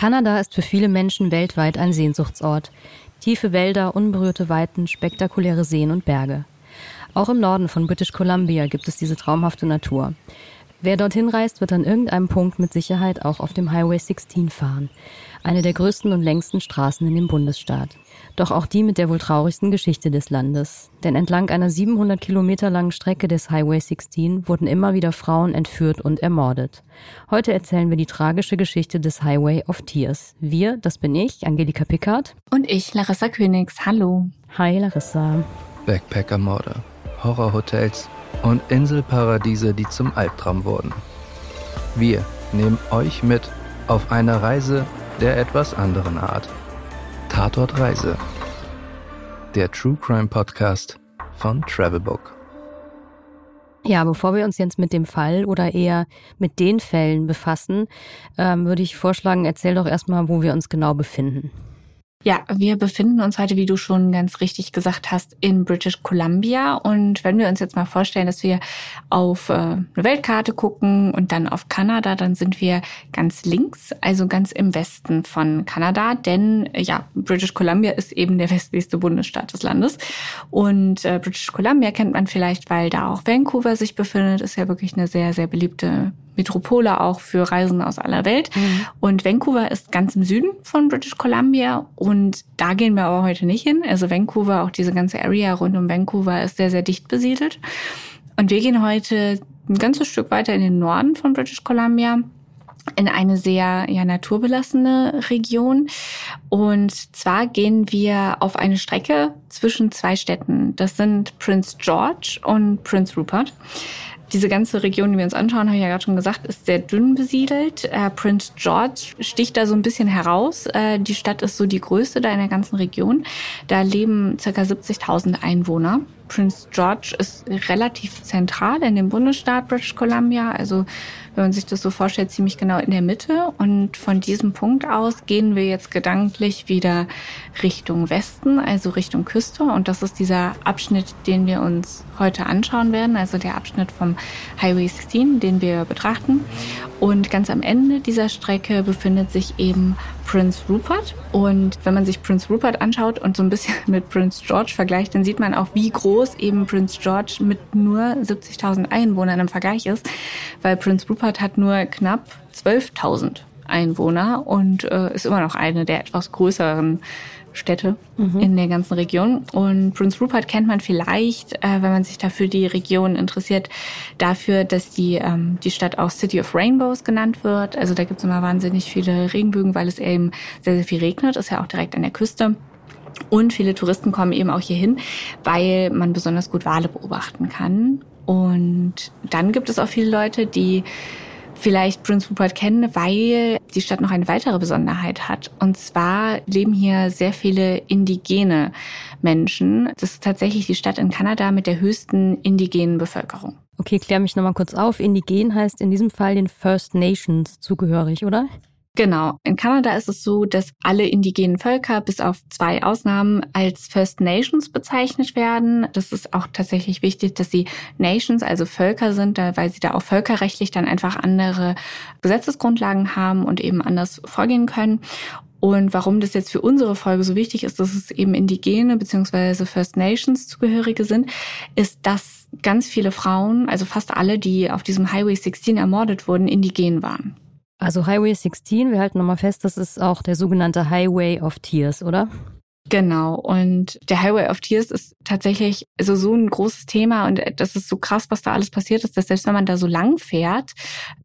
Kanada ist für viele Menschen weltweit ein Sehnsuchtsort. Tiefe Wälder, unberührte Weiten, spektakuläre Seen und Berge. Auch im Norden von British Columbia gibt es diese traumhafte Natur. Wer dorthin reist, wird an irgendeinem Punkt mit Sicherheit auch auf dem Highway 16 fahren, eine der größten und längsten Straßen in dem Bundesstaat. Doch auch die mit der wohl traurigsten Geschichte des Landes. Denn entlang einer 700 Kilometer langen Strecke des Highway 16 wurden immer wieder Frauen entführt und ermordet. Heute erzählen wir die tragische Geschichte des Highway of Tears. Wir, das bin ich, Angelika Pickard. Und ich, Larissa Königs. Hallo. Hi, Larissa. Backpacker-Morde, Horrorhotels und Inselparadiese, die zum Albtraum wurden. Wir nehmen euch mit auf eine Reise der etwas anderen Art. Tatort Reise. Der True Crime Podcast von Travelbook. Ja, bevor wir uns jetzt mit dem Fall oder eher mit den Fällen befassen, ähm, würde ich vorschlagen, erzähl doch erstmal, wo wir uns genau befinden. Ja, wir befinden uns heute, wie du schon ganz richtig gesagt hast, in British Columbia. Und wenn wir uns jetzt mal vorstellen, dass wir auf äh, eine Weltkarte gucken und dann auf Kanada, dann sind wir ganz links, also ganz im Westen von Kanada. Denn ja, British Columbia ist eben der westlichste Bundesstaat des Landes. Und äh, British Columbia kennt man vielleicht, weil da auch Vancouver sich befindet. Ist ja wirklich eine sehr, sehr beliebte Metropole auch für Reisen aus aller Welt. Mhm. Und Vancouver ist ganz im Süden von British Columbia und da gehen wir aber heute nicht hin. Also Vancouver, auch diese ganze Area rund um Vancouver ist sehr, sehr dicht besiedelt. Und wir gehen heute ein ganzes Stück weiter in den Norden von British Columbia in eine sehr ja, naturbelassene Region. Und zwar gehen wir auf eine Strecke zwischen zwei Städten. Das sind Prince George und Prince Rupert. Diese ganze Region, die wir uns anschauen, habe ich ja gerade schon gesagt, ist sehr dünn besiedelt. Äh, Prince George sticht da so ein bisschen heraus. Äh, die Stadt ist so die größte da in der ganzen Region. Da leben circa 70.000 Einwohner. Prince George ist relativ zentral in dem Bundesstaat British Columbia, also wenn man sich das so vorstellt, ziemlich genau in der Mitte. Und von diesem Punkt aus gehen wir jetzt gedanklich wieder Richtung Westen, also Richtung Küste. Und das ist dieser Abschnitt, den wir uns heute anschauen werden, also der Abschnitt vom Highway 16, den wir betrachten. Und ganz am Ende dieser Strecke befindet sich eben Prince Rupert. Und wenn man sich Prince Rupert anschaut und so ein bisschen mit Prince George vergleicht, dann sieht man auch, wie groß eben Prince George mit nur 70.000 Einwohnern im Vergleich ist, weil Prince Rupert hat nur knapp 12.000 Einwohner und äh, ist immer noch eine der etwas größeren Städte mhm. in der ganzen Region. Und Prince Rupert kennt man vielleicht, äh, wenn man sich dafür die Region interessiert, dafür, dass die, ähm, die Stadt auch City of Rainbows genannt wird. Also da gibt es immer wahnsinnig viele Regenbögen, weil es eben sehr, sehr viel regnet. Ist ja auch direkt an der Küste. Und viele Touristen kommen eben auch hierhin, weil man besonders gut Wale beobachten kann. Und dann gibt es auch viele Leute, die vielleicht Prince Rupert kennen, weil die Stadt noch eine weitere Besonderheit hat. Und zwar leben hier sehr viele indigene Menschen. Das ist tatsächlich die Stadt in Kanada mit der höchsten indigenen Bevölkerung. Okay, klär mich nochmal kurz auf. Indigen heißt in diesem Fall den First Nations zugehörig, oder? Genau. In Kanada ist es so, dass alle indigenen Völker bis auf zwei Ausnahmen als First Nations bezeichnet werden. Das ist auch tatsächlich wichtig, dass sie Nations, also Völker sind, weil sie da auch völkerrechtlich dann einfach andere Gesetzesgrundlagen haben und eben anders vorgehen können. Und warum das jetzt für unsere Folge so wichtig ist, dass es eben Indigene bzw. First Nations Zugehörige sind, ist, dass ganz viele Frauen, also fast alle, die auf diesem Highway 16 ermordet wurden, indigen waren. Also Highway 16, wir halten nochmal fest, das ist auch der sogenannte Highway of Tears, oder? Genau. Und der Highway of Tears ist tatsächlich so, so ein großes Thema und das ist so krass, was da alles passiert ist, dass selbst wenn man da so lang fährt,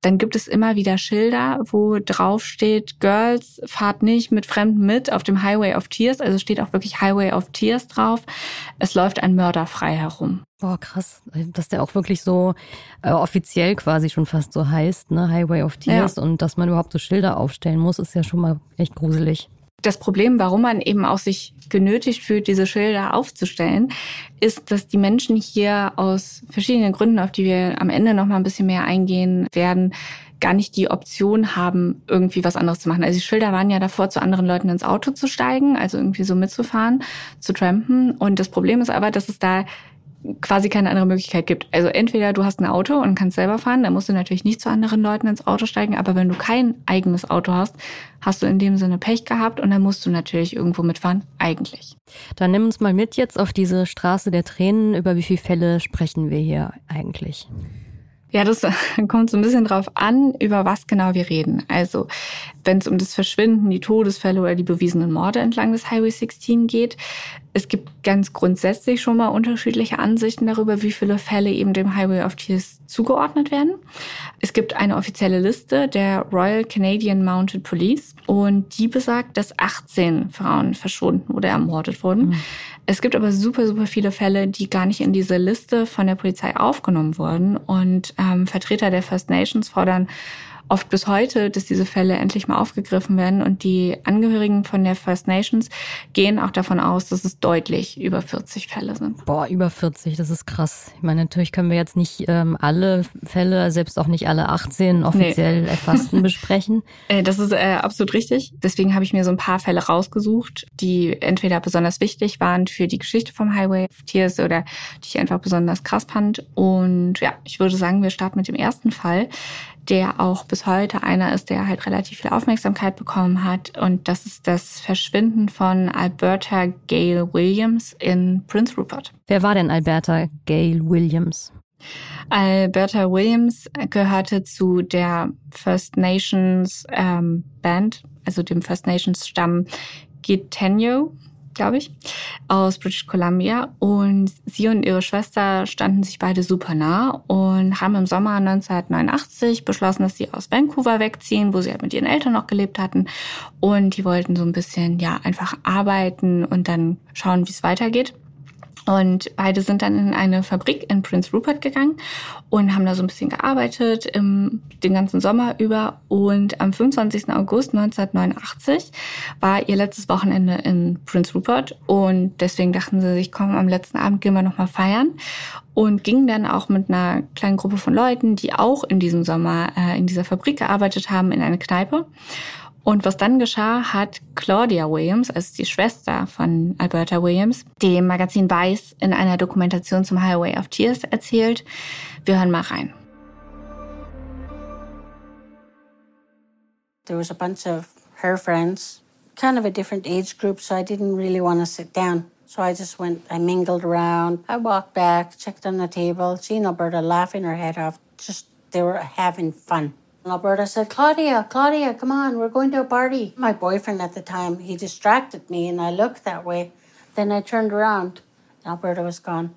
dann gibt es immer wieder Schilder, wo drauf steht, Girls, fahrt nicht mit Fremden mit auf dem Highway of Tears. Also steht auch wirklich Highway of Tears drauf. Es läuft ein Mörder frei herum. Boah, krass, dass der auch wirklich so äh, offiziell quasi schon fast so heißt, ne? Highway of Tears ja. und dass man überhaupt so Schilder aufstellen muss, ist ja schon mal echt gruselig. Das Problem, warum man eben auch sich genötigt fühlt, diese Schilder aufzustellen, ist, dass die Menschen hier aus verschiedenen Gründen, auf die wir am Ende noch mal ein bisschen mehr eingehen werden, gar nicht die Option haben, irgendwie was anderes zu machen. Also die Schilder waren ja davor, zu anderen Leuten ins Auto zu steigen, also irgendwie so mitzufahren, zu trampen. Und das Problem ist aber, dass es da quasi keine andere Möglichkeit gibt. Also entweder du hast ein Auto und kannst selber fahren, dann musst du natürlich nicht zu anderen Leuten ins Auto steigen, aber wenn du kein eigenes Auto hast, hast du in dem Sinne Pech gehabt und dann musst du natürlich irgendwo mitfahren, eigentlich. Dann nimm uns mal mit jetzt auf diese Straße der Tränen. Über wie viele Fälle sprechen wir hier eigentlich? Ja, das kommt so ein bisschen drauf an, über was genau wir reden. Also, wenn es um das Verschwinden, die Todesfälle oder die bewiesenen Morde entlang des Highway 16 geht, es gibt ganz grundsätzlich schon mal unterschiedliche Ansichten darüber, wie viele Fälle eben dem Highway of Tears zugeordnet werden. Es gibt eine offizielle Liste der Royal Canadian Mounted Police und die besagt, dass 18 Frauen verschwunden oder ermordet wurden. Mhm. Es gibt aber super, super viele Fälle, die gar nicht in diese Liste von der Polizei aufgenommen wurden. Und ähm, Vertreter der First Nations fordern oft bis heute, dass diese Fälle endlich mal aufgegriffen werden. Und die Angehörigen von der First Nations gehen auch davon aus, dass es deutlich über 40 Fälle sind. Boah, über 40, das ist krass. Ich meine, natürlich können wir jetzt nicht ähm, alle Fälle, selbst auch nicht alle 18 offiziell nee. erfassten besprechen. Äh, das ist äh, absolut richtig. Deswegen habe ich mir so ein paar Fälle rausgesucht, die entweder besonders wichtig waren für die Geschichte vom Highway of Tears oder die ich einfach besonders krass fand. Und ja, ich würde sagen, wir starten mit dem ersten Fall der auch bis heute einer ist, der halt relativ viel Aufmerksamkeit bekommen hat. Und das ist das Verschwinden von Alberta Gail Williams in Prince Rupert. Wer war denn Alberta Gail Williams? Alberta Williams gehörte zu der First Nations ähm, Band, also dem First Nations Stamm Gitenyo glaube ich, aus British Columbia. Und sie und ihre Schwester standen sich beide super nah und haben im Sommer 1989 beschlossen, dass sie aus Vancouver wegziehen, wo sie halt mit ihren Eltern noch gelebt hatten. Und die wollten so ein bisschen, ja, einfach arbeiten und dann schauen, wie es weitergeht. Und beide sind dann in eine Fabrik in Prince Rupert gegangen und haben da so ein bisschen gearbeitet im, den ganzen Sommer über. Und am 25. August 1989 war ihr letztes Wochenende in Prince Rupert. Und deswegen dachten sie sich, komm, am letzten Abend gehen wir nochmal feiern. Und gingen dann auch mit einer kleinen Gruppe von Leuten, die auch in diesem Sommer äh, in dieser Fabrik gearbeitet haben, in eine Kneipe. Und was dann geschah, hat Claudia Williams, also die Schwester von Alberta Williams, dem Magazin Vice in einer Dokumentation zum Highway of Tears erzählt. Wir hören mal rein. There was a bunch of her friends, kind of a different age group, so I didn't really want to sit down. So I just went, I mingled around. I walked back, checked on the table, seen Alberta laughing her head off. Just, they were having fun. Alberta said, Claudia, Claudia, come on, we're going to a party. My boyfriend at the time, he distracted me and I looked that way. Then I turned around. Alberta was gone.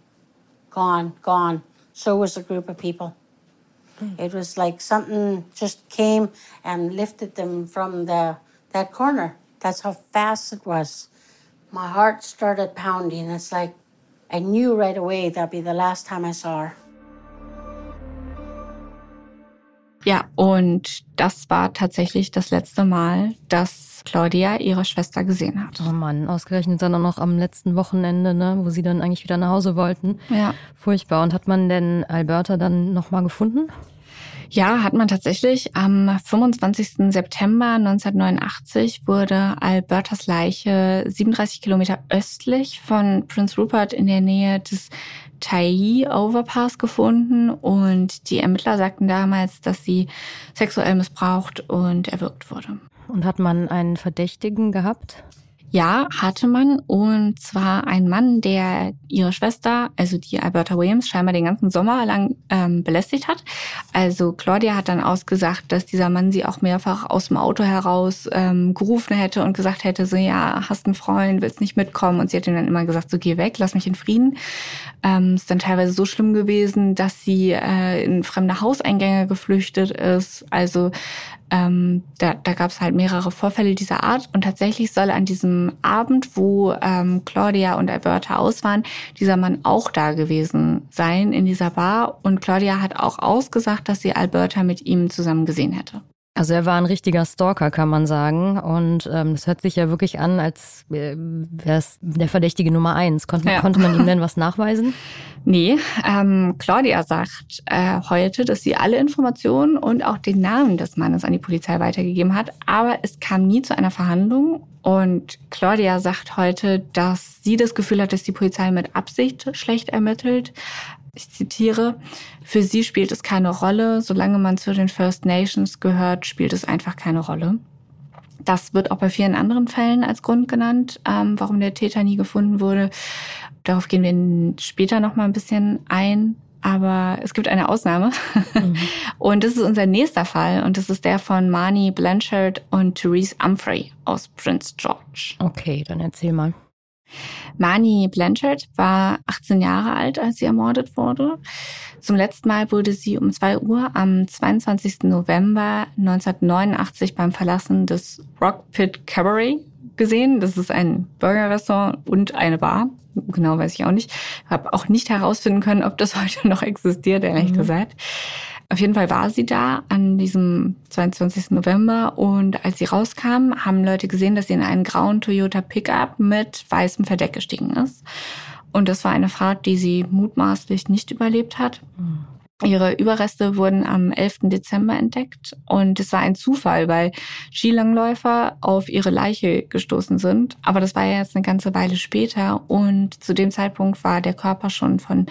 Gone, gone. So was a group of people. Mm. It was like something just came and lifted them from the that corner. That's how fast it was. My heart started pounding. It's like I knew right away that'd be the last time I saw her. Ja, und das war tatsächlich das letzte Mal, dass Claudia ihre Schwester gesehen hat. Oh Mann, ausgerechnet dann auch noch am letzten Wochenende, ne, wo sie dann eigentlich wieder nach Hause wollten. Ja. Furchtbar. Und hat man denn Alberta dann nochmal gefunden? Ja, hat man tatsächlich. Am 25. September 1989 wurde Albertas Leiche 37 Kilometer östlich von Prince Rupert in der Nähe des Tai Overpass gefunden und die Ermittler sagten damals, dass sie sexuell missbraucht und erwürgt wurde. Und hat man einen Verdächtigen gehabt? Ja, hatte man. Und zwar ein Mann, der ihre Schwester, also die Alberta Williams, scheinbar den ganzen Sommer lang ähm, belästigt hat. Also Claudia hat dann ausgesagt, dass dieser Mann sie auch mehrfach aus dem Auto heraus ähm, gerufen hätte und gesagt hätte, so ja, hast einen Freund, willst nicht mitkommen. Und sie hat ihm dann immer gesagt, so geh weg, lass mich in Frieden. Ähm, ist dann teilweise so schlimm gewesen, dass sie äh, in fremde Hauseingänge geflüchtet ist. Also ähm, da, da gab es halt mehrere Vorfälle dieser Art und tatsächlich soll an diesem Abend, wo ähm, Claudia und Alberta aus waren, dieser Mann auch da gewesen sein in dieser Bar und Claudia hat auch ausgesagt, dass sie Alberta mit ihm zusammen gesehen hätte. Also er war ein richtiger Stalker, kann man sagen. Und ähm, das hört sich ja wirklich an, als äh, wäre es der Verdächtige Nummer eins. Konnte, ja. konnte man ihm denn was nachweisen? Nee, ähm, Claudia sagt äh, heute, dass sie alle Informationen und auch den Namen des Mannes an die Polizei weitergegeben hat, aber es kam nie zu einer Verhandlung. Und Claudia sagt heute, dass sie das Gefühl hat, dass die Polizei mit Absicht schlecht ermittelt, ich zitiere, für sie spielt es keine Rolle, solange man zu den First Nations gehört, spielt es einfach keine Rolle. Das wird auch bei vielen anderen Fällen als Grund genannt, ähm, warum der Täter nie gefunden wurde. Darauf gehen wir später noch mal ein bisschen ein. Aber es gibt eine Ausnahme. Mhm. Und das ist unser nächster Fall. Und das ist der von Marnie Blanchard und Therese Humphrey aus Prince George. Okay, dann erzähl mal. Mani Blanchard war 18 Jahre alt, als sie ermordet wurde. Zum letzten Mal wurde sie um 2 Uhr am 22. November 1989 beim Verlassen des Rock Pit Cabaret gesehen. Das ist ein Burgerrestaurant und eine Bar. Genau weiß ich auch nicht. Habe auch nicht herausfinden können, ob das heute noch existiert, ehrlich mhm. gesagt. Auf jeden Fall war sie da an diesem 22. November und als sie rauskam, haben Leute gesehen, dass sie in einen grauen Toyota Pickup mit weißem Verdeck gestiegen ist. Und das war eine Fahrt, die sie mutmaßlich nicht überlebt hat. Mhm. Ihre Überreste wurden am 11. Dezember entdeckt und es war ein Zufall, weil Skilangläufer auf ihre Leiche gestoßen sind. Aber das war ja jetzt eine ganze Weile später und zu dem Zeitpunkt war der Körper schon von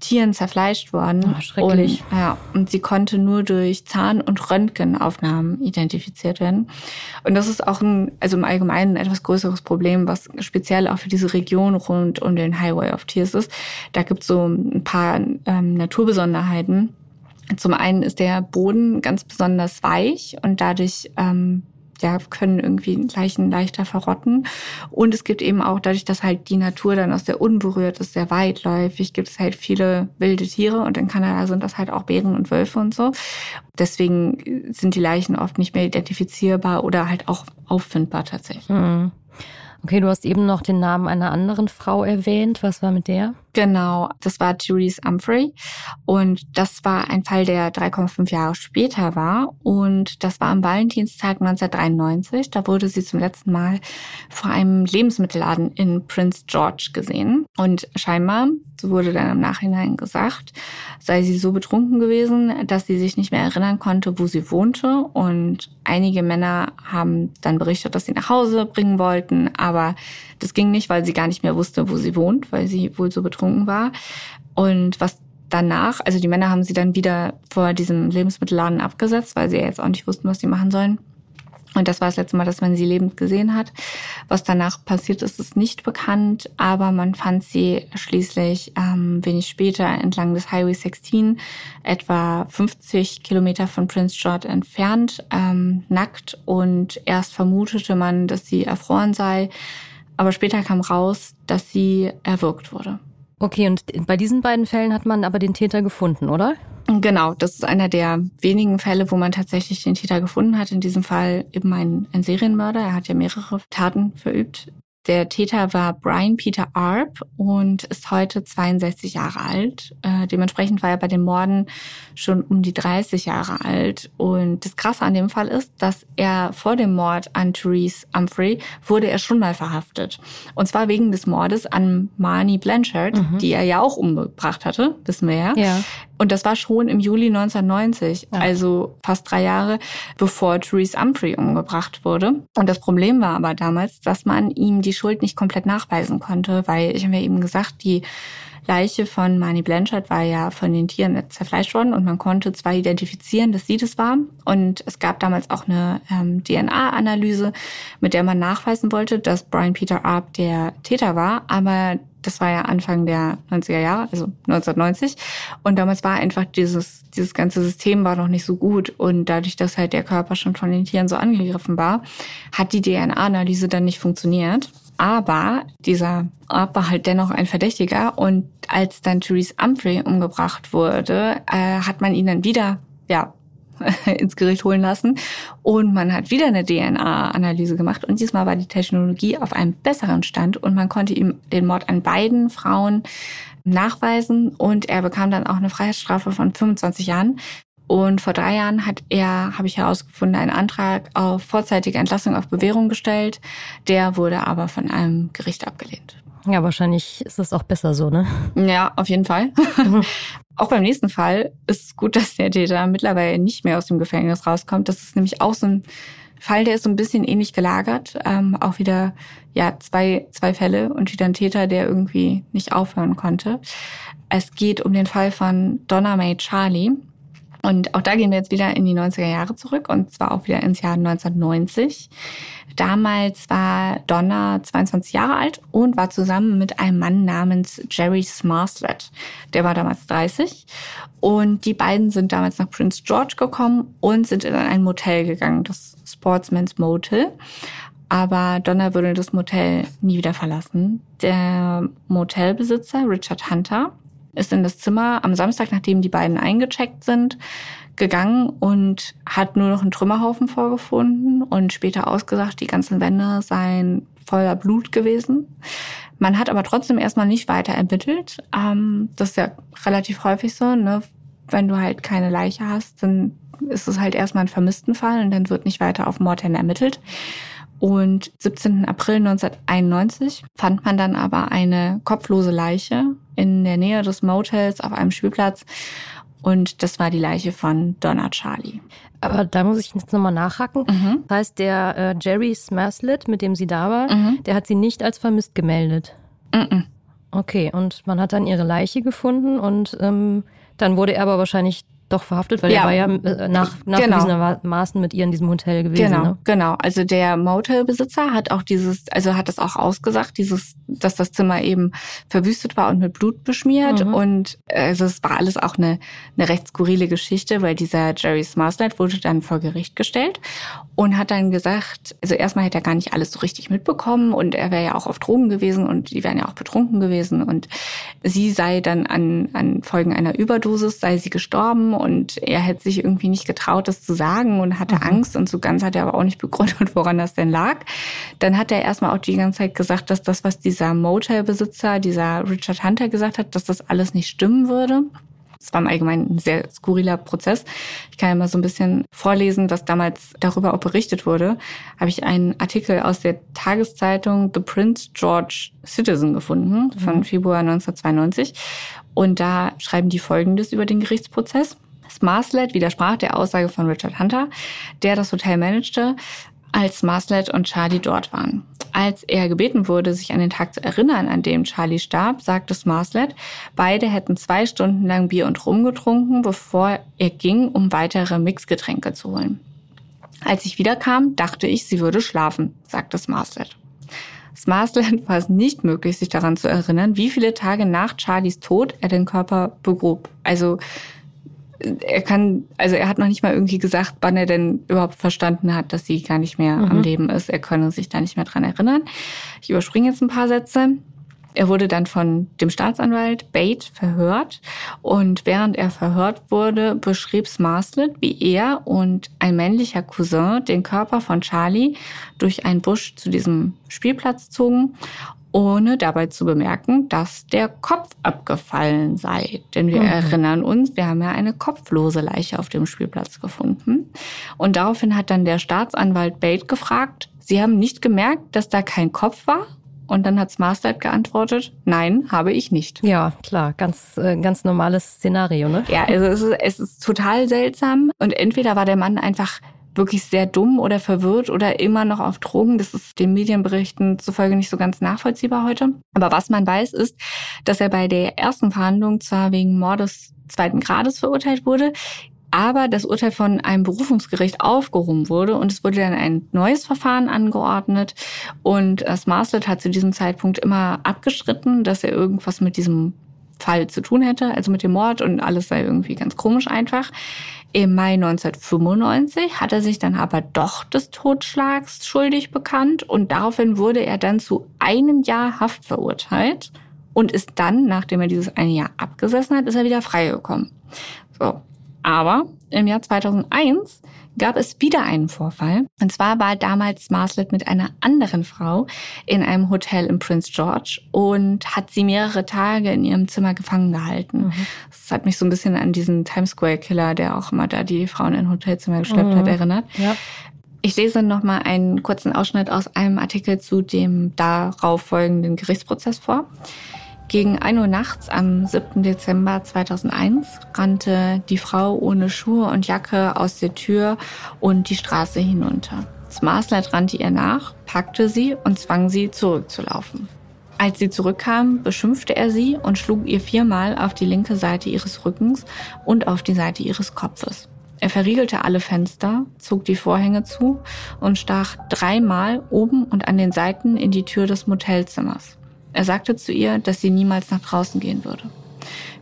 Tieren zerfleischt worden. Oh, schrecklich. Und, ja, und sie konnte nur durch Zahn- und Röntgenaufnahmen identifiziert werden. Und das ist auch ein, also im Allgemeinen ein etwas größeres Problem, was speziell auch für diese Region rund um den Highway of Tears ist. Da gibt es so ein paar ähm, Naturbesonderheiten. Zum einen ist der Boden ganz besonders weich und dadurch ähm, ja, können irgendwie Leichen leichter verrotten. Und es gibt eben auch, dadurch, dass halt die Natur dann aus der unberührt ist, sehr weitläufig, gibt es halt viele wilde Tiere und in Kanada sind das halt auch Bären und Wölfe und so. Deswegen sind die Leichen oft nicht mehr identifizierbar oder halt auch auffindbar tatsächlich. Mhm. Okay, du hast eben noch den Namen einer anderen Frau erwähnt. Was war mit der? Genau, das war Therese Humphrey. Und das war ein Fall, der 3,5 Jahre später war. Und das war am Valentinstag 1993. Da wurde sie zum letzten Mal vor einem Lebensmittelladen in Prince George gesehen. Und scheinbar, so wurde dann im Nachhinein gesagt, sei sie so betrunken gewesen, dass sie sich nicht mehr erinnern konnte, wo sie wohnte. Und einige Männer haben dann berichtet, dass sie nach Hause bringen wollten. Aber das ging nicht, weil sie gar nicht mehr wusste, wo sie wohnt, weil sie wohl so betrunken war. Und was danach, also die Männer haben sie dann wieder vor diesem Lebensmittelladen abgesetzt, weil sie ja jetzt auch nicht wussten, was sie machen sollen. Und das war das letzte Mal, dass man sie lebend gesehen hat. Was danach passiert ist, ist nicht bekannt, aber man fand sie schließlich ähm, wenig später entlang des Highway 16, etwa 50 Kilometer von Prince George entfernt, ähm, nackt. Und erst vermutete man, dass sie erfroren sei. Aber später kam raus, dass sie erwürgt wurde. Okay, und bei diesen beiden Fällen hat man aber den Täter gefunden, oder? Genau, das ist einer der wenigen Fälle, wo man tatsächlich den Täter gefunden hat. In diesem Fall eben ein, ein Serienmörder. Er hat ja mehrere Taten verübt. Der Täter war Brian Peter Arp und ist heute 62 Jahre alt. Äh, dementsprechend war er bei den Morden schon um die 30 Jahre alt. Und das Krasse an dem Fall ist, dass er vor dem Mord an Therese Humphrey wurde er schon mal verhaftet. Und zwar wegen des Mordes an Marnie Blanchard, mhm. die er ja auch umgebracht hatte, wissen wir ja. ja. Und das war schon im Juli 1990, ja. also fast drei Jahre bevor Therese Humphrey umgebracht wurde. Und das Problem war aber damals, dass man ihm die Schuld nicht komplett nachweisen konnte, weil ich habe ja eben gesagt, die Leiche von Marnie Blanchard war ja von den Tieren zerfleischt worden und man konnte zwar identifizieren, dass sie das war. Und es gab damals auch eine ähm, DNA-Analyse, mit der man nachweisen wollte, dass Brian Peter Arp der Täter war. Aber das war ja Anfang der 90er Jahre, also 1990. Und damals war einfach dieses, dieses ganze System war noch nicht so gut. Und dadurch, dass halt der Körper schon von den Tieren so angegriffen war, hat die DNA-Analyse dann nicht funktioniert. Aber dieser Ort war halt dennoch ein Verdächtiger. Und als dann Therese Humphrey umgebracht wurde, äh, hat man ihn dann wieder, ja, ins Gericht holen lassen. Und man hat wieder eine DNA-Analyse gemacht. Und diesmal war die Technologie auf einem besseren Stand und man konnte ihm den Mord an beiden Frauen nachweisen. Und er bekam dann auch eine Freiheitsstrafe von 25 Jahren. Und vor drei Jahren hat er, habe ich herausgefunden, einen Antrag auf vorzeitige Entlassung auf Bewährung gestellt. Der wurde aber von einem Gericht abgelehnt. Ja, wahrscheinlich ist es auch besser so, ne? Ja, auf jeden Fall. auch beim nächsten Fall ist es gut, dass der Täter mittlerweile nicht mehr aus dem Gefängnis rauskommt. Das ist nämlich auch so ein Fall, der ist so ein bisschen ähnlich gelagert. Ähm, auch wieder ja zwei, zwei Fälle und wieder ein Täter, der irgendwie nicht aufhören konnte. Es geht um den Fall von Donna May Charlie. Und auch da gehen wir jetzt wieder in die 90er Jahre zurück und zwar auch wieder ins Jahr 1990. Damals war Donna 22 Jahre alt und war zusammen mit einem Mann namens Jerry Smarslet. Der war damals 30 und die beiden sind damals nach Prince George gekommen und sind in ein Motel gegangen, das Sportsman's Motel. Aber Donna würde das Motel nie wieder verlassen. Der Motelbesitzer Richard Hunter ist in das Zimmer am Samstag, nachdem die beiden eingecheckt sind, gegangen und hat nur noch einen Trümmerhaufen vorgefunden und später ausgesagt, die ganzen Wände seien voller Blut gewesen. Man hat aber trotzdem erstmal nicht weiter ermittelt. Ähm, das ist ja relativ häufig so, ne? Wenn du halt keine Leiche hast, dann ist es halt erstmal ein Vermisstenfall und dann wird nicht weiter auf Mord hin ermittelt. Und 17. April 1991 fand man dann aber eine kopflose Leiche in der Nähe des Motels auf einem Spielplatz. Und das war die Leiche von Donna Charlie. Aber da muss ich jetzt nochmal nachhaken. Mhm. Das heißt, der äh, Jerry Smaslet, mit dem sie da war, mhm. der hat sie nicht als vermisst gemeldet. Mhm. Okay, und man hat dann ihre Leiche gefunden und ähm, dann wurde er aber wahrscheinlich doch verhaftet, weil ja. er war ja äh, nach, nachgewiesenermaßen genau. mit ihr in diesem Hotel gewesen. Genau, ne? genau. Also der Motelbesitzer hat auch dieses, also hat das auch ausgesagt, dieses, dass das Zimmer eben verwüstet war und mit Blut beschmiert. Mhm. Und also es war alles auch eine, eine recht skurrile Geschichte, weil dieser Jerry Smarslight wurde dann vor Gericht gestellt und hat dann gesagt, also erstmal hätte er gar nicht alles so richtig mitbekommen und er wäre ja auch auf Drogen gewesen und die wären ja auch betrunken gewesen und sie sei dann an, an Folgen einer Überdosis, sei sie gestorben und er hätte sich irgendwie nicht getraut, das zu sagen und hatte mhm. Angst und so ganz hat er aber auch nicht begründet, woran das denn lag. Dann hat er erstmal auch die ganze Zeit gesagt, dass das, was dieser Motelbesitzer, dieser Richard Hunter gesagt hat, dass das alles nicht stimmen würde. Es war im Allgemeinen ein sehr skurriler Prozess. Ich kann ja mal so ein bisschen vorlesen, was damals darüber auch berichtet wurde. Habe ich einen Artikel aus der Tageszeitung The Prince George Citizen gefunden von mhm. Februar 1992. Und da schreiben die Folgendes über den Gerichtsprozess. Smarslet widersprach der Aussage von Richard Hunter, der das Hotel managte, als Marslet und Charlie dort waren. Als er gebeten wurde, sich an den Tag zu erinnern, an dem Charlie starb, sagte Smarslet, beide hätten zwei Stunden lang Bier und Rum getrunken, bevor er ging, um weitere Mixgetränke zu holen. Als ich wiederkam, dachte ich, sie würde schlafen, sagte Smarslet. Smarslet war es nicht möglich, sich daran zu erinnern, wie viele Tage nach Charlies Tod er den Körper begrub. Also er kann, also er hat noch nicht mal irgendwie gesagt, wann er denn überhaupt verstanden hat, dass sie gar nicht mehr mhm. am Leben ist. Er könne sich da nicht mehr dran erinnern. Ich überspringe jetzt ein paar Sätze. Er wurde dann von dem Staatsanwalt Bate verhört und während er verhört wurde, beschrieb Smarslet, wie er und ein männlicher Cousin den Körper von Charlie durch einen Busch zu diesem Spielplatz zogen ohne dabei zu bemerken, dass der Kopf abgefallen sei. Denn wir mhm. erinnern uns, wir haben ja eine kopflose Leiche auf dem Spielplatz gefunden. Und daraufhin hat dann der Staatsanwalt Bate gefragt, Sie haben nicht gemerkt, dass da kein Kopf war? Und dann hat Smartlight geantwortet, nein, habe ich nicht. Ja, klar, ganz, äh, ganz normales Szenario, ne? Ja, also es ist, es ist total seltsam. Und entweder war der Mann einfach wirklich sehr dumm oder verwirrt oder immer noch auf Drogen. Das ist den Medienberichten zufolge nicht so ganz nachvollziehbar heute. Aber was man weiß, ist, dass er bei der ersten Verhandlung zwar wegen Mordes zweiten Grades verurteilt wurde, aber das Urteil von einem Berufungsgericht aufgehoben wurde und es wurde dann ein neues Verfahren angeordnet und Smarslet hat zu diesem Zeitpunkt immer abgestritten, dass er irgendwas mit diesem Fall zu tun hätte, also mit dem Mord und alles sei irgendwie ganz komisch einfach. Im Mai 1995 hat er sich dann aber doch des Totschlags schuldig bekannt und daraufhin wurde er dann zu einem Jahr Haft verurteilt und ist dann, nachdem er dieses eine Jahr abgesessen hat, ist er wieder freigekommen. So. Aber im Jahr 2001 gab es wieder einen Vorfall. Und zwar war damals Marslet mit einer anderen Frau in einem Hotel in Prince George und hat sie mehrere Tage in ihrem Zimmer gefangen gehalten. Mhm. Das hat mich so ein bisschen an diesen Times Square Killer, der auch immer da die Frauen in Hotelzimmer geschleppt mhm. hat, erinnert. Ja. Ich lese noch mal einen kurzen Ausschnitt aus einem Artikel zu dem darauf folgenden Gerichtsprozess vor. Gegen 1 Uhr nachts am 7. Dezember 2001 rannte die Frau ohne Schuhe und Jacke aus der Tür und die Straße hinunter. Smarslight rannte ihr nach, packte sie und zwang sie zurückzulaufen. Als sie zurückkam, beschimpfte er sie und schlug ihr viermal auf die linke Seite ihres Rückens und auf die Seite ihres Kopfes. Er verriegelte alle Fenster, zog die Vorhänge zu und stach dreimal oben und an den Seiten in die Tür des Motelzimmers. Er sagte zu ihr, dass sie niemals nach draußen gehen würde.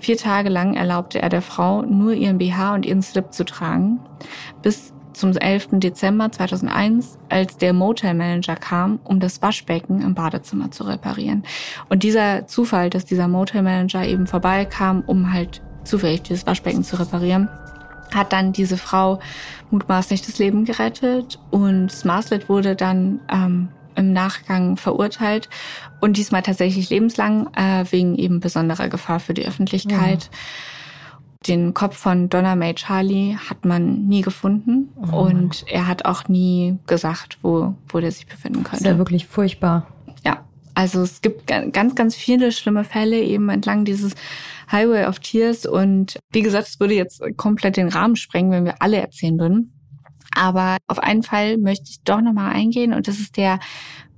Vier Tage lang erlaubte er der Frau, nur ihren BH und ihren Slip zu tragen, bis zum 11. Dezember 2001, als der Motelmanager kam, um das Waschbecken im Badezimmer zu reparieren. Und dieser Zufall, dass dieser Motelmanager eben vorbeikam, um halt zufällig dieses Waschbecken zu reparieren, hat dann diese Frau mutmaßlich das Leben gerettet und Smarslet wurde dann ähm, im Nachgang verurteilt und diesmal tatsächlich lebenslang äh, wegen eben besonderer Gefahr für die Öffentlichkeit. Ja. Den Kopf von Donna May Charlie hat man nie gefunden oh und er hat auch nie gesagt, wo, wo der sich befinden könnte. Das ist ja wirklich furchtbar. Ja, also es gibt ganz, ganz viele schlimme Fälle eben entlang dieses Highway of Tears und wie gesagt, es würde jetzt komplett den Rahmen sprengen, wenn wir alle erzählen würden. Aber auf einen Fall möchte ich doch nochmal eingehen und das ist der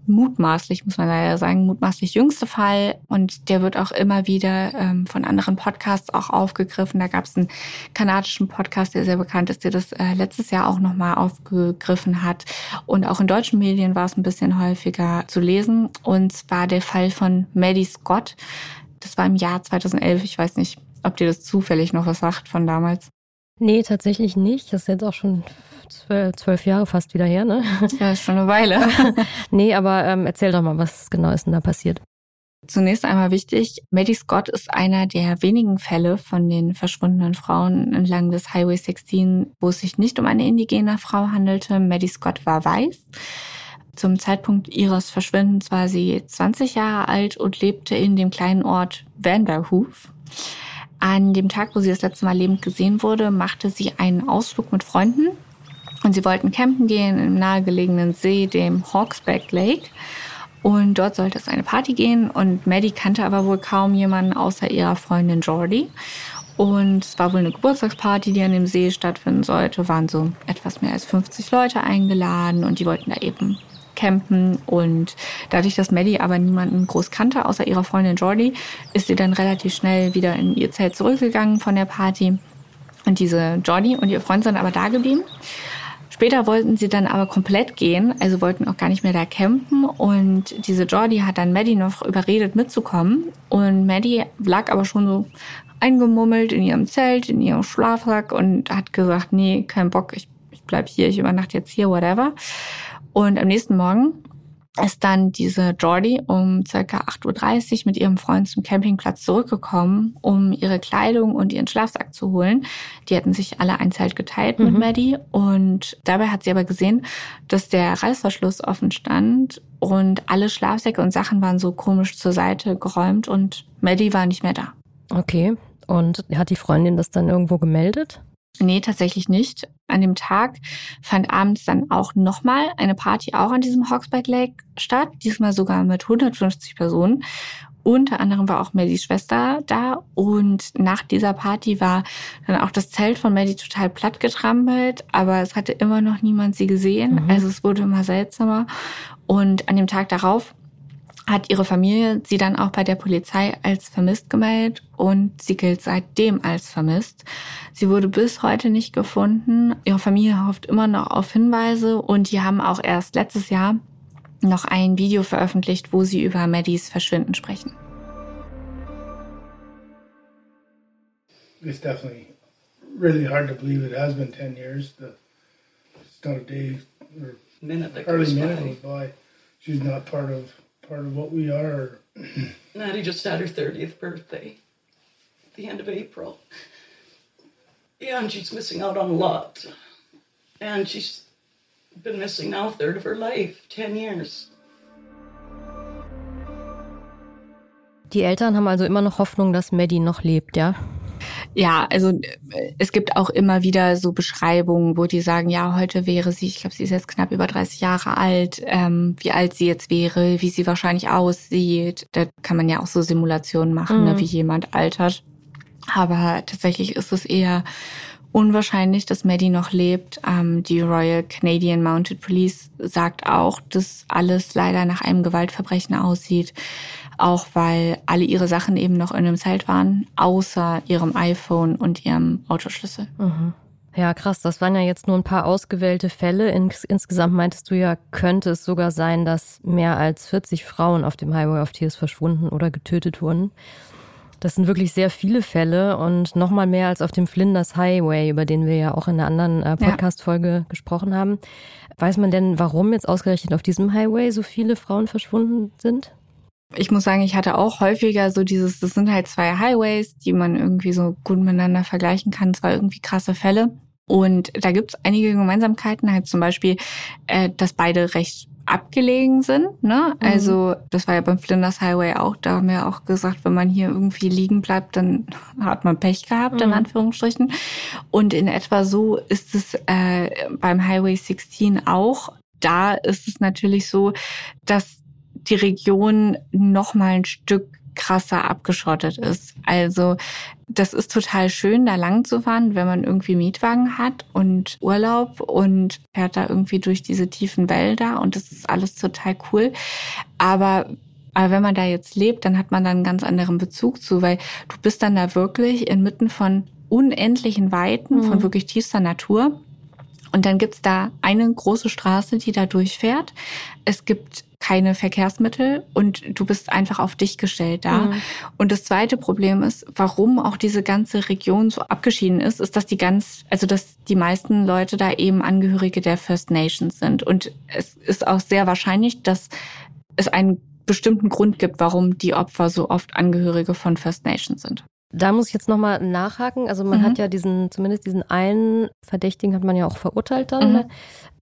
mutmaßlich, muss man leider sagen, mutmaßlich jüngste Fall. Und der wird auch immer wieder ähm, von anderen Podcasts auch aufgegriffen. Da gab es einen kanadischen Podcast, der sehr bekannt ist, der das äh, letztes Jahr auch nochmal aufgegriffen hat. Und auch in deutschen Medien war es ein bisschen häufiger zu lesen. Und zwar der Fall von Maddie Scott. Das war im Jahr 2011. Ich weiß nicht, ob dir das zufällig noch was sagt von damals. Nee, tatsächlich nicht. Das ist jetzt auch schon zwölf Jahre fast wieder her, ne? Ja, ist schon eine Weile. nee, aber ähm, erzähl doch mal, was genau ist denn da passiert? Zunächst einmal wichtig, Maddie Scott ist einer der wenigen Fälle von den verschwundenen Frauen entlang des Highway 16, wo es sich nicht um eine indigene Frau handelte. Maddie Scott war weiß. Zum Zeitpunkt ihres Verschwindens war sie 20 Jahre alt und lebte in dem kleinen Ort Vanderhoof. An dem Tag, wo sie das letzte Mal lebend gesehen wurde, machte sie einen Ausflug mit Freunden und sie wollten campen gehen im nahegelegenen See, dem Hawksback Lake. Und dort sollte es eine Party gehen und Maddie kannte aber wohl kaum jemanden außer ihrer Freundin Jordi. Und es war wohl eine Geburtstagsparty, die an dem See stattfinden sollte. Waren so etwas mehr als 50 Leute eingeladen und die wollten da eben campen. Und dadurch, dass Maddie aber niemanden groß kannte, außer ihrer Freundin Jordi, ist sie dann relativ schnell wieder in ihr Zelt zurückgegangen von der Party. Und diese Jordi und ihr Freund sind aber da geblieben. Später wollten sie dann aber komplett gehen, also wollten auch gar nicht mehr da campen. Und diese Jordi hat dann Maddie noch überredet mitzukommen. Und Maddie lag aber schon so eingemummelt in ihrem Zelt, in ihrem Schlafsack und hat gesagt, nee, kein Bock, ich, bleib hier, ich übernachte jetzt hier, whatever. Und am nächsten Morgen ist dann diese Jordi um circa 8.30 Uhr mit ihrem Freund zum Campingplatz zurückgekommen, um ihre Kleidung und ihren Schlafsack zu holen. Die hatten sich alle ein Zelt geteilt mhm. mit Maddie und dabei hat sie aber gesehen, dass der Reißverschluss offen stand und alle Schlafsäcke und Sachen waren so komisch zur Seite geräumt und Maddie war nicht mehr da. Okay. Und hat die Freundin das dann irgendwo gemeldet? Nee, tatsächlich nicht. An dem Tag fand abends dann auch nochmal eine Party auch an diesem Hawksback Lake statt, diesmal sogar mit 150 Personen. Unter anderem war auch Maddies Schwester da und nach dieser Party war dann auch das Zelt von Maddie total platt getrampelt, aber es hatte immer noch niemand sie gesehen. Mhm. Also es wurde immer seltsamer. Und an dem Tag darauf hat ihre Familie sie dann auch bei der Polizei als vermisst gemeldet und sie gilt seitdem als vermisst. Sie wurde bis heute nicht gefunden. Ihre Familie hofft immer noch auf Hinweise und die haben auch erst letztes Jahr noch ein Video veröffentlicht, wo sie über Maddies Verschwinden sprechen. It's definitely really hard to believe it has been 10 years. It's not a day or minute that goes minute by. goes by. She's not part of part of what we are. Maddie just had her 30th birthday at the end of April. Yeah, and she's missing out on a lot. And she's been missing now a third of her life, 10 years. Die Eltern haben also immer noch Hoffnung, dass Maddie noch lebt, ja? Ja, also äh, es gibt auch immer wieder so Beschreibungen, wo die sagen, ja, heute wäre sie, ich glaube, sie ist jetzt knapp über 30 Jahre alt, ähm, wie alt sie jetzt wäre, wie sie wahrscheinlich aussieht. Da kann man ja auch so Simulationen machen, ne, mhm. ne, wie jemand altert. Aber tatsächlich ist es eher unwahrscheinlich, dass Maddie noch lebt. Ähm, die Royal Canadian Mounted Police sagt auch, dass alles leider nach einem Gewaltverbrechen aussieht auch weil alle ihre Sachen eben noch in dem Zelt waren, außer ihrem iPhone und ihrem Autoschlüssel. Mhm. Ja, krass. Das waren ja jetzt nur ein paar ausgewählte Fälle. Ins insgesamt meintest du ja, könnte es sogar sein, dass mehr als 40 Frauen auf dem Highway of Tears verschwunden oder getötet wurden. Das sind wirklich sehr viele Fälle und nochmal mehr als auf dem Flinders Highway, über den wir ja auch in einer anderen äh, Podcast-Folge ja. gesprochen haben. Weiß man denn, warum jetzt ausgerechnet auf diesem Highway so viele Frauen verschwunden sind? Ich muss sagen, ich hatte auch häufiger so dieses, das sind halt zwei Highways, die man irgendwie so gut miteinander vergleichen kann, zwei irgendwie krasse Fälle. Und da gibt's einige Gemeinsamkeiten, halt zum Beispiel, äh, dass beide recht abgelegen sind. Ne? Mhm. Also das war ja beim Flinders Highway auch. Da haben wir auch gesagt, wenn man hier irgendwie liegen bleibt, dann hat man Pech gehabt, mhm. in Anführungsstrichen. Und in etwa so ist es äh, beim Highway 16 auch. Da ist es natürlich so, dass die Region noch mal ein Stück krasser abgeschottet ist. Also das ist total schön, da lang zu fahren, wenn man irgendwie Mietwagen hat und Urlaub und fährt da irgendwie durch diese tiefen Wälder und das ist alles total cool. Aber aber wenn man da jetzt lebt, dann hat man da einen ganz anderen Bezug zu, weil du bist dann da wirklich inmitten von unendlichen Weiten, mhm. von wirklich tiefster Natur. Und dann gibt's da eine große Straße, die da durchfährt. Es gibt keine Verkehrsmittel und du bist einfach auf dich gestellt da. Mhm. Und das zweite Problem ist, warum auch diese ganze Region so abgeschieden ist, ist, dass die ganz, also dass die meisten Leute da eben Angehörige der First Nations sind. Und es ist auch sehr wahrscheinlich, dass es einen bestimmten Grund gibt, warum die Opfer so oft Angehörige von First Nations sind. Da muss ich jetzt nochmal nachhaken. Also man mhm. hat ja diesen, zumindest diesen einen Verdächtigen hat man ja auch verurteilt dann. Mhm.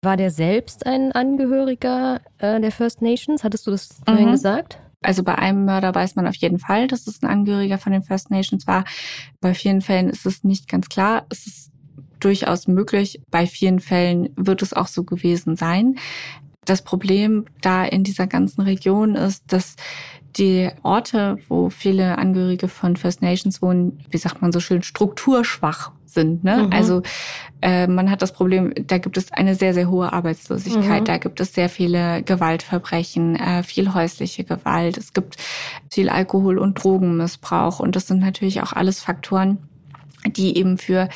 War der selbst ein Angehöriger äh, der First Nations? Hattest du das vorhin mhm. gesagt? Also bei einem Mörder weiß man auf jeden Fall, dass es ein Angehöriger von den First Nations war. Bei vielen Fällen ist es nicht ganz klar. Es ist durchaus möglich. Bei vielen Fällen wird es auch so gewesen sein. Das Problem da in dieser ganzen Region ist, dass die Orte, wo viele Angehörige von First Nations wohnen, wie sagt man so schön, strukturschwach sind. Ne? Mhm. Also äh, man hat das Problem, da gibt es eine sehr, sehr hohe Arbeitslosigkeit, mhm. da gibt es sehr viele Gewaltverbrechen, äh, viel häusliche Gewalt, es gibt viel Alkohol- und Drogenmissbrauch und das sind natürlich auch alles Faktoren, die eben für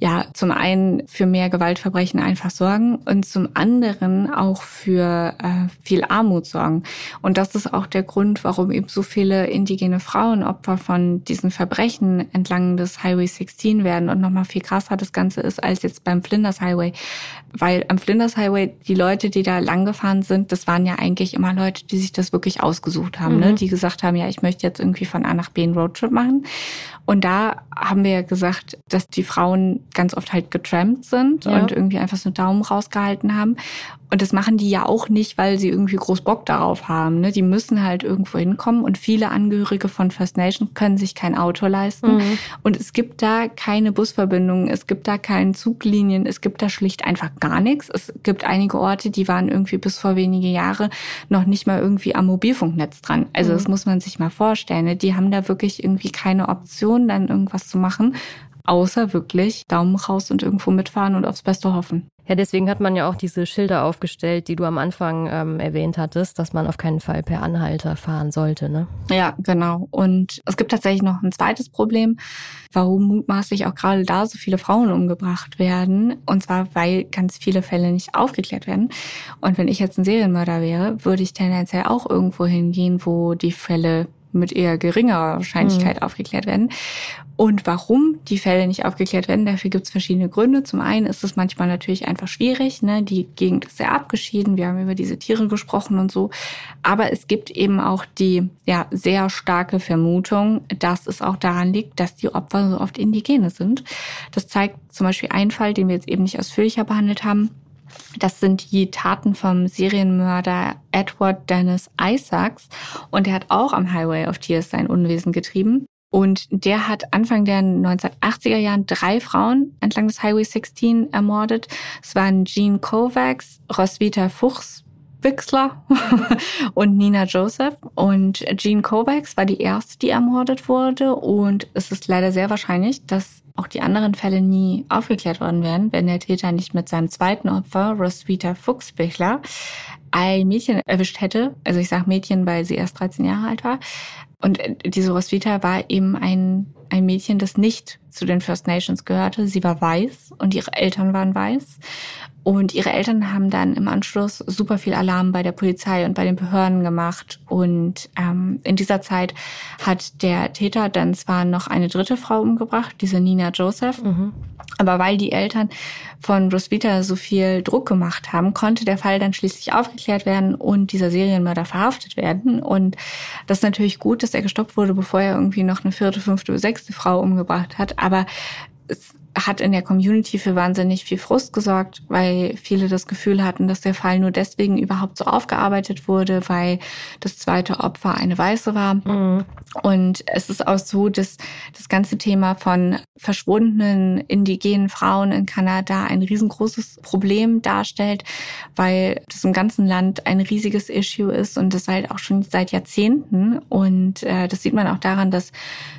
ja zum einen für mehr Gewaltverbrechen einfach sorgen und zum anderen auch für äh, viel Armut sorgen. Und das ist auch der Grund, warum eben so viele indigene Frauen Opfer von diesen Verbrechen entlang des Highway 16 werden und nochmal viel krasser das Ganze ist als jetzt beim Flinders Highway. Weil am Flinders Highway die Leute, die da lang gefahren sind, das waren ja eigentlich immer Leute, die sich das wirklich ausgesucht haben, ne? mhm. ne? die gesagt haben, ja, ich möchte jetzt irgendwie von A nach B einen Roadtrip machen. Und da haben wir ja gesagt, dass die Frauen ganz oft halt getrampt sind ja. und irgendwie einfach so einen Daumen rausgehalten haben. Und das machen die ja auch nicht, weil sie irgendwie groß Bock darauf haben. Ne? Die müssen halt irgendwo hinkommen und viele Angehörige von First Nation können sich kein Auto leisten. Mhm. Und es gibt da keine Busverbindungen, es gibt da keine Zuglinien, es gibt da schlicht einfach gar nichts. Es gibt einige Orte, die waren irgendwie bis vor wenige Jahre noch nicht mal irgendwie am Mobilfunknetz dran. Also mhm. das muss man sich mal vorstellen. Ne? Die haben da wirklich irgendwie keine Option, dann irgendwas zu machen außer wirklich Daumen raus und irgendwo mitfahren und aufs Beste hoffen. Ja, deswegen hat man ja auch diese Schilder aufgestellt, die du am Anfang ähm, erwähnt hattest, dass man auf keinen Fall per Anhalter fahren sollte, ne? Ja, genau. Und es gibt tatsächlich noch ein zweites Problem, warum mutmaßlich auch gerade da so viele Frauen umgebracht werden. Und zwar, weil ganz viele Fälle nicht aufgeklärt werden. Und wenn ich jetzt ein Serienmörder wäre, würde ich tendenziell auch irgendwo hingehen, wo die Fälle mit eher geringerer Wahrscheinlichkeit mhm. aufgeklärt werden. Und warum die Fälle nicht aufgeklärt werden, dafür gibt es verschiedene Gründe. Zum einen ist es manchmal natürlich einfach schwierig. Ne? Die Gegend ist sehr abgeschieden. Wir haben über diese Tiere gesprochen und so. Aber es gibt eben auch die ja, sehr starke Vermutung, dass es auch daran liegt, dass die Opfer so oft Indigene sind. Das zeigt zum Beispiel ein Fall, den wir jetzt eben nicht ausführlicher behandelt haben. Das sind die Taten vom Serienmörder Edward Dennis Isaacs. Und er hat auch am Highway of Tears sein Unwesen getrieben. Und der hat Anfang der 1980er Jahren drei Frauen entlang des Highway 16 ermordet. Es waren Jean Kovacs, Roswitha Fuchs, Wixler und Nina Joseph. Und Jean Kovacs war die erste, die ermordet wurde. Und es ist leider sehr wahrscheinlich, dass auch die anderen Fälle nie aufgeklärt worden wären, wenn der Täter nicht mit seinem zweiten Opfer, Roswitha Fuchsbichler, ein Mädchen erwischt hätte. Also ich sage Mädchen, weil sie erst 13 Jahre alt war. Und diese Roswitha war eben ein, ein Mädchen, das nicht zu den First Nations gehörte. Sie war weiß und ihre Eltern waren weiß. Und ihre Eltern haben dann im Anschluss super viel Alarm bei der Polizei und bei den Behörden gemacht. Und ähm, in dieser Zeit hat der Täter dann zwar noch eine dritte Frau umgebracht, diese Nina Joseph. Mhm. Aber weil die Eltern von Roswitha so viel Druck gemacht haben, konnte der Fall dann schließlich aufgeklärt werden und dieser Serienmörder verhaftet werden. Und das ist natürlich gut, dass er gestoppt wurde, bevor er irgendwie noch eine vierte, fünfte oder sechste Frau umgebracht hat. Aber es hat in der Community für wahnsinnig viel Frust gesorgt, weil viele das Gefühl hatten, dass der Fall nur deswegen überhaupt so aufgearbeitet wurde, weil das zweite Opfer eine Weiße war. Mhm. Und es ist auch so, dass das ganze Thema von verschwundenen indigenen Frauen in Kanada ein riesengroßes Problem darstellt, weil das im ganzen Land ein riesiges Issue ist und das halt auch schon seit Jahrzehnten. Und äh, das sieht man auch daran, dass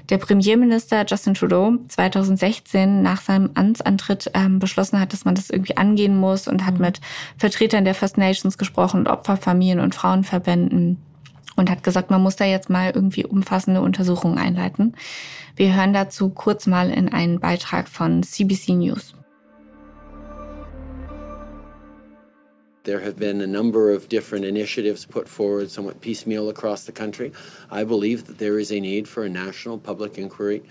der Premierminister Justin Trudeau 2016 nach seinem Amtsantritt ähm, beschlossen hat, dass man das irgendwie angehen muss und hat mhm. mit Vertretern der First Nations gesprochen und Opferfamilien und Frauenverbänden und hat gesagt, man muss da jetzt mal irgendwie umfassende Untersuchungen einleiten. Wir hören dazu kurz mal in einen Beitrag von CBC News. There have been a number of different initiatives put forward somewhat piecemeal across the country. I believe that there is a need for a national public inquiry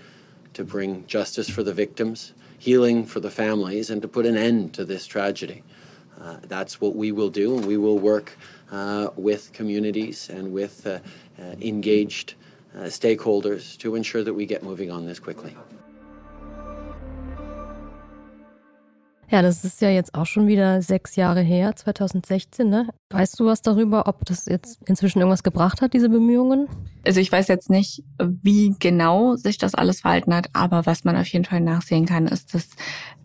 to bring justice for the victims, healing for the families, and to put an end to this tragedy. Uh, that's what we will do, and we will work uh, with communities and with uh, uh engaged uh, stakeholders to ensure that we get moving on this quickly. Ja, das ist ja jetzt auch schon wieder sechs Jahre her, 2016. Ne? Weißt du was darüber, ob das jetzt inzwischen irgendwas gebracht hat, diese Bemühungen? Also ich weiß jetzt nicht, wie genau sich das alles verhalten hat, aber was man auf jeden Fall nachsehen kann, ist, dass,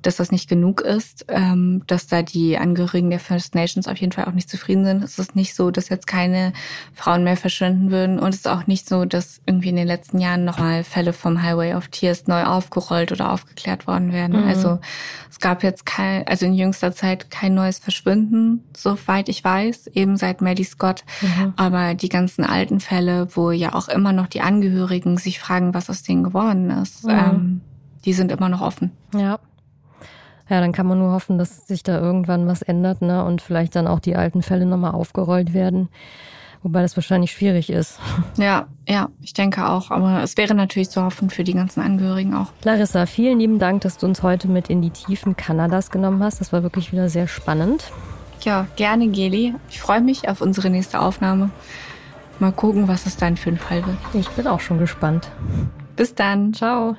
dass das nicht genug ist, ähm, dass da die Angehörigen der First Nations auf jeden Fall auch nicht zufrieden sind. Es ist nicht so, dass jetzt keine Frauen mehr verschwinden würden und es ist auch nicht so, dass irgendwie in den letzten Jahren nochmal Fälle vom Highway of Tears neu aufgerollt oder aufgeklärt worden wären. Mhm. Also es gab jetzt kein, also in jüngster Zeit kein neues Verschwinden, soweit ich weiß, eben seit Maddie Scott. Mhm. Aber die ganzen alten Fälle, wo ja auch immer noch die Angehörigen sich fragen, was aus denen geworden ist. Mhm. Ähm, die sind immer noch offen. Ja. Ja, dann kann man nur hoffen, dass sich da irgendwann was ändert, ne? Und vielleicht dann auch die alten Fälle nochmal aufgerollt werden. Wobei das wahrscheinlich schwierig ist. Ja, ja, ich denke auch. Aber es wäre natürlich zu hoffen für die ganzen Angehörigen auch. Larissa, vielen lieben Dank, dass du uns heute mit in die Tiefen Kanadas genommen hast. Das war wirklich wieder sehr spannend. Ja, gerne, Geli. Ich freue mich auf unsere nächste Aufnahme. Mal gucken, was es dann für ein Fall wird. Ich bin auch schon gespannt. Bis dann. Ciao.